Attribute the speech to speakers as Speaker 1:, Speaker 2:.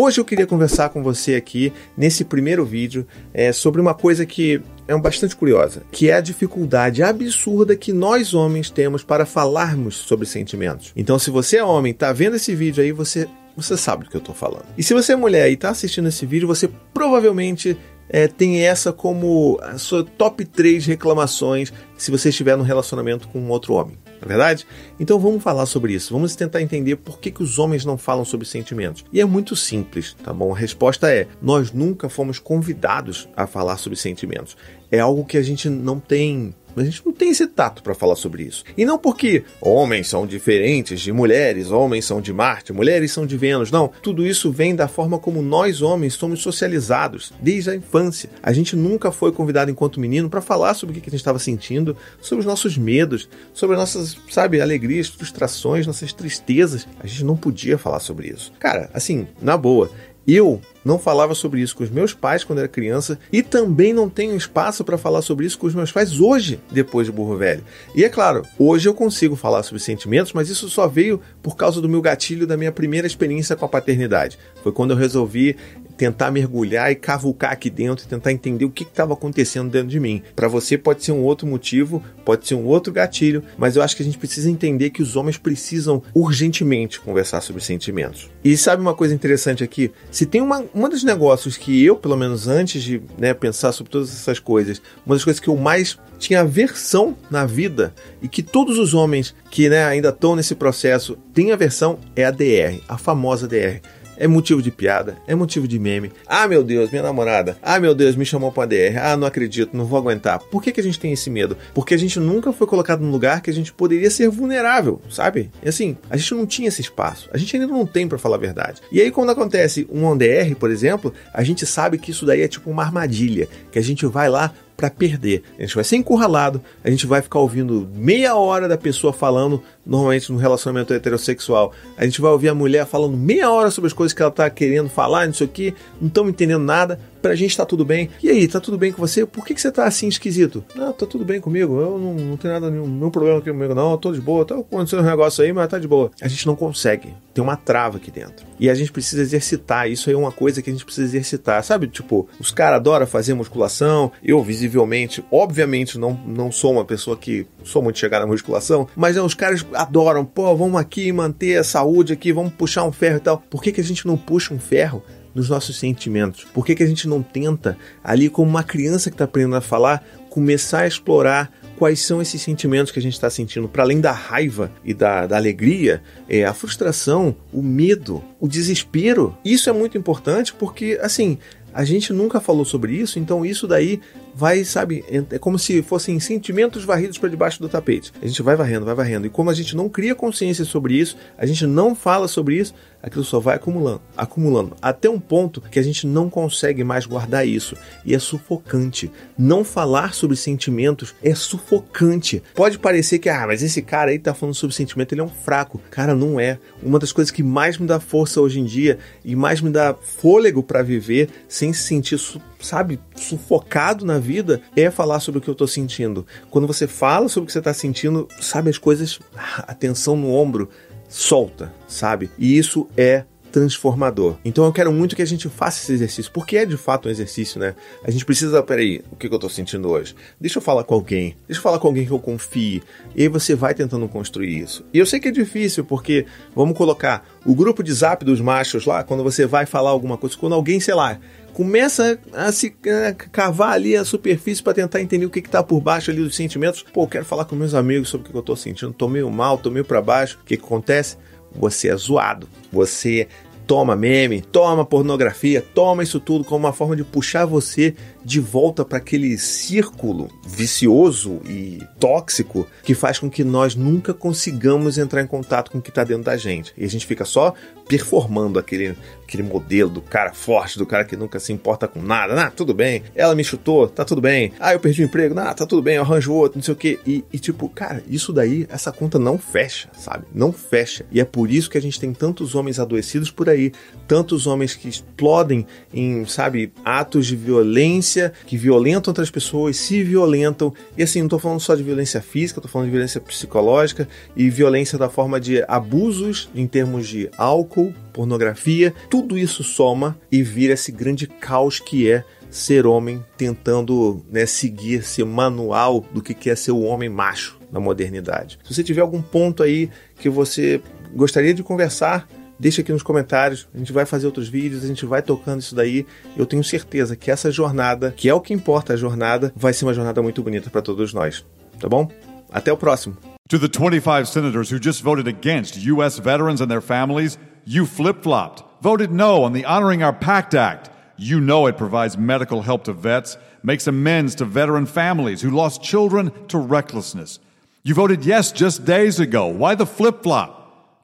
Speaker 1: Hoje eu queria conversar com você aqui, nesse primeiro vídeo, é, sobre uma coisa que é bastante curiosa, que é a dificuldade absurda que nós homens temos para falarmos sobre sentimentos. Então, se você é homem, tá vendo esse vídeo aí, você você sabe do que eu tô falando. E se você é mulher e tá assistindo esse vídeo, você provavelmente é, tem essa como a sua top 3 reclamações se você estiver num relacionamento com outro homem. Não é verdade? Então vamos falar sobre isso. Vamos tentar entender por que, que os homens não falam sobre sentimentos. E é muito simples, tá bom? A resposta é: nós nunca fomos convidados a falar sobre sentimentos. É algo que a gente não tem mas a gente não tem esse tato para falar sobre isso. E não porque homens são diferentes de mulheres, homens são de Marte, mulheres são de Vênus. Não, tudo isso vem da forma como nós homens somos socializados desde a infância. A gente nunca foi convidado enquanto menino para falar sobre o que a gente estava sentindo, sobre os nossos medos, sobre as nossas, sabe, alegrias, frustrações, nossas tristezas. A gente não podia falar sobre isso. Cara, assim, na boa, eu não falava sobre isso com os meus pais quando era criança e também não tenho espaço para falar sobre isso com os meus pais hoje, depois de burro velho. E é claro, hoje eu consigo falar sobre sentimentos, mas isso só veio por causa do meu gatilho da minha primeira experiência com a paternidade. Foi quando eu resolvi tentar mergulhar e cavucar aqui dentro tentar entender o que estava acontecendo dentro de mim. Para você pode ser um outro motivo, pode ser um outro gatilho, mas eu acho que a gente precisa entender que os homens precisam urgentemente conversar sobre sentimentos. E sabe uma coisa interessante aqui? Se tem uma, uma dos negócios que eu, pelo menos antes de né, pensar sobre todas essas coisas, uma das coisas que eu mais tinha aversão na vida e que todos os homens que né, ainda estão nesse processo têm aversão é a DR, a famosa DR é motivo de piada, é motivo de meme. Ah, meu Deus, minha namorada. Ah, meu Deus, me chamou pra DR. Ah, não acredito, não vou aguentar. Por que, que a gente tem esse medo? Porque a gente nunca foi colocado num lugar que a gente poderia ser vulnerável, sabe? E assim, a gente não tinha esse espaço. A gente ainda não tem para falar a verdade. E aí, quando acontece um ODR, por exemplo, a gente sabe que isso daí é tipo uma armadilha, que a gente vai lá para perder. A gente vai ser encurralado, a gente vai ficar ouvindo meia hora da pessoa falando, normalmente no relacionamento heterossexual. A gente vai ouvir a mulher falando meia hora sobre as coisas que ela tá querendo falar, não sei o que, não estamos entendendo nada pra gente tá tudo bem. E aí, tá tudo bem com você? Por que, que você tá assim esquisito? Não, tá tudo bem comigo. Eu não, não tenho nada, nenhum, nenhum problema comigo, não. Eu tô de boa. Tá acontecendo um negócio aí, mas tá de boa. A gente não consegue. Tem uma trava aqui dentro. E a gente precisa exercitar. Isso aí é uma coisa que a gente precisa exercitar. Sabe, tipo, os caras adoram fazer musculação. Eu, visivelmente, obviamente, não, não sou uma pessoa que sou muito chegada na musculação, mas é, os caras adoram. Pô, vamos aqui manter a saúde aqui, vamos puxar um ferro e tal. Por que, que a gente não puxa um ferro nos nossos sentimentos? Por que, que a gente não tenta, ali como uma criança que está aprendendo a falar, começar a explorar quais são esses sentimentos que a gente está sentindo, para além da raiva e da, da alegria, é a frustração, o medo, o desespero. Isso é muito importante porque, assim, a gente nunca falou sobre isso, então isso daí vai, sabe, é como se fossem sentimentos varridos para debaixo do tapete. A gente vai varrendo, vai varrendo. E como a gente não cria consciência sobre isso, a gente não fala sobre isso, aquilo só vai acumulando, acumulando, até um ponto que a gente não consegue mais guardar isso. E é sufocante. Não falar sobre sentimentos é sufocante. Pode parecer que, ah, mas esse cara aí tá falando sobre sentimento, ele é um fraco. Cara, não é. Uma das coisas que mais me dá força hoje em dia e mais me dá fôlego para viver sem se sentir sabe, sufocado na vida é falar sobre o que eu tô sentindo. Quando você fala sobre o que você tá sentindo, sabe, as coisas, a tensão no ombro solta, sabe? E isso é transformador. Então eu quero muito que a gente faça esse exercício, porque é de fato um exercício, né? A gente precisa, peraí, o que eu tô sentindo hoje? Deixa eu falar com alguém, deixa eu falar com alguém que eu confie. E aí você vai tentando construir isso. E eu sei que é difícil, porque vamos colocar o grupo de zap dos machos lá, quando você vai falar alguma coisa, quando alguém, sei lá, começa a se a cavar ali a superfície para tentar entender o que está por baixo ali dos sentimentos. Pô, quero falar com meus amigos sobre o que eu estou sentindo, tô meio mal, tô meio para baixo. O que, que acontece? Você é zoado. Você toma meme, toma pornografia, toma isso tudo como uma forma de puxar você de volta para aquele círculo vicioso e tóxico que faz com que nós nunca consigamos entrar em contato com o que está dentro da gente. E a gente fica só performando aquele, aquele modelo do cara forte, do cara que nunca se importa com nada. Ah, tudo bem. Ela me chutou, tá tudo bem. Ah, eu perdi o emprego. Ah, tá tudo bem, eu arranjo outro, não sei o quê. E, e tipo, cara, isso daí, essa conta não fecha, sabe? Não fecha. E é por isso que a gente tem tantos homens adoecidos por aí, tantos homens que explodem em, sabe, atos de violência, que violentam outras pessoas, se violentam. E assim, não tô falando só de violência física, tô falando de violência psicológica e violência da forma de abusos em termos de álcool álcool, pornografia, tudo isso soma e vira esse grande caos que é ser homem tentando né, seguir esse manual do que é ser o homem macho na modernidade. Se você tiver algum ponto aí que você gostaria de conversar, deixa aqui nos comentários. A gente vai fazer outros vídeos, a gente vai tocando isso daí. Eu tenho certeza que essa jornada, que é o que importa a jornada, vai ser uma jornada muito bonita para todos nós. Tá bom? Até o próximo.
Speaker 2: To the 25 senators who just voted against U.S. veterans and their families, you flip flopped, voted no on the Honoring Our Pact Act. You know it provides medical help to vets, makes amends to veteran families who lost children to recklessness. You voted yes just days ago. Why the flip flop?